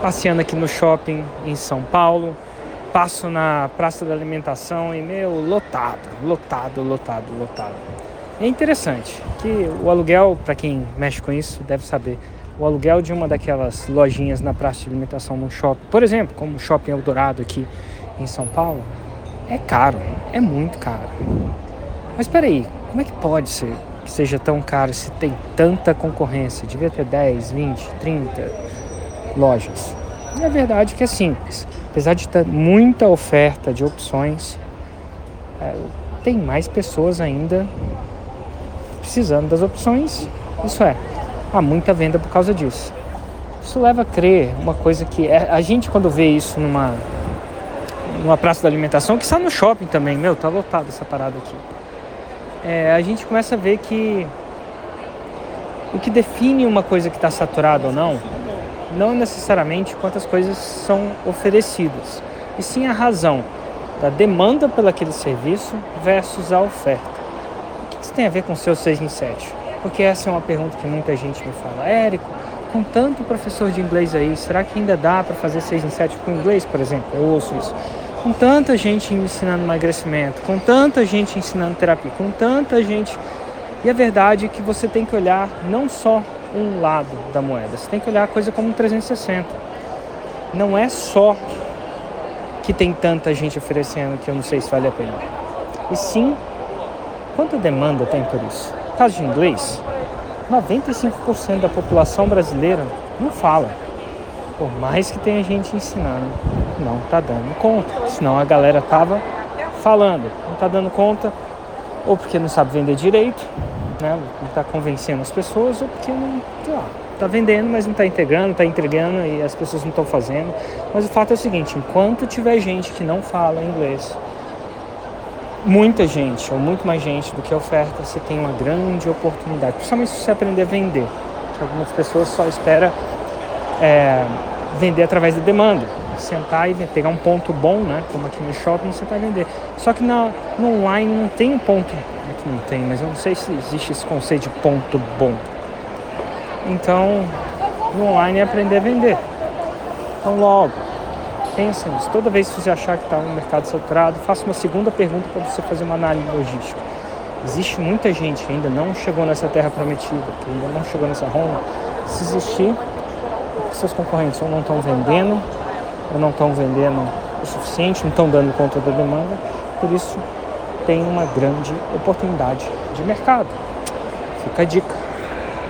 passeando aqui no shopping em São Paulo, passo na Praça da Alimentação e, meu, lotado, lotado, lotado, lotado. É interessante que o aluguel, para quem mexe com isso, deve saber, o aluguel de uma daquelas lojinhas na praça de alimentação no shopping, por exemplo, como o Shopping Eldorado aqui em São Paulo, é caro, é muito caro. Mas espera aí, como é que pode ser que seja tão caro se tem tanta concorrência? Devia ter 10, 20, 30 lojas. E a verdade é que é simples. Apesar de ter muita oferta de opções, é, tem mais pessoas ainda precisando das opções. Isso é, há muita venda por causa disso. Isso leva a crer uma coisa que é, a gente quando vê isso numa numa praça da alimentação, que está no shopping também, meu, tá lotado essa parada aqui. É, a gente começa a ver que o que define uma coisa que está saturada ou não, não necessariamente quantas coisas são oferecidas, e sim a razão da demanda pelo aquele serviço versus a oferta. O que isso tem a ver com o seu 6 em 7? Porque essa é uma pergunta que muita gente me fala. Érico, com tanto professor de inglês aí, será que ainda dá para fazer 6 em 7 com inglês, por exemplo? Eu ouço isso com tanta gente ensinando emagrecimento, com tanta gente ensinando terapia, com tanta gente. E a verdade é que você tem que olhar não só um lado da moeda, você tem que olhar a coisa como um 360. Não é só que tem tanta gente oferecendo que eu não sei se vale a pena. E sim, quanta demanda tem por isso? No caso de inglês, 95% da população brasileira não fala. Por mais que tenha gente ensinando, não está dando conta. Senão a galera tava falando, não está dando conta, ou porque não sabe vender direito, né? não está convencendo as pessoas, ou porque não, sei lá, está vendendo, mas não está integrando, está entregando e as pessoas não estão fazendo. Mas o fato é o seguinte, enquanto tiver gente que não fala inglês, muita gente, ou muito mais gente do que oferta, você tem uma grande oportunidade, principalmente se você aprender a vender. Algumas pessoas só esperam é, vender através da demanda. Sentar e pegar um ponto bom, né? Como aqui no shopping, você vai vender. Só que na, no online não tem um ponto. Aqui não tem, mas eu não sei se existe esse conceito de ponto bom. Então, no online é aprender a vender. Então, logo, pensa nisso. Toda vez que você achar que está no mercado saturado, faça uma segunda pergunta para você fazer uma análise logística. Existe muita gente que ainda não chegou nessa terra prometida, que ainda não chegou nessa Roma. Se existir, seus concorrentes ou não estão vendendo, ou não estão vendendo o suficiente, não estão dando conta da demanda, por isso tem uma grande oportunidade de mercado. Fica a dica.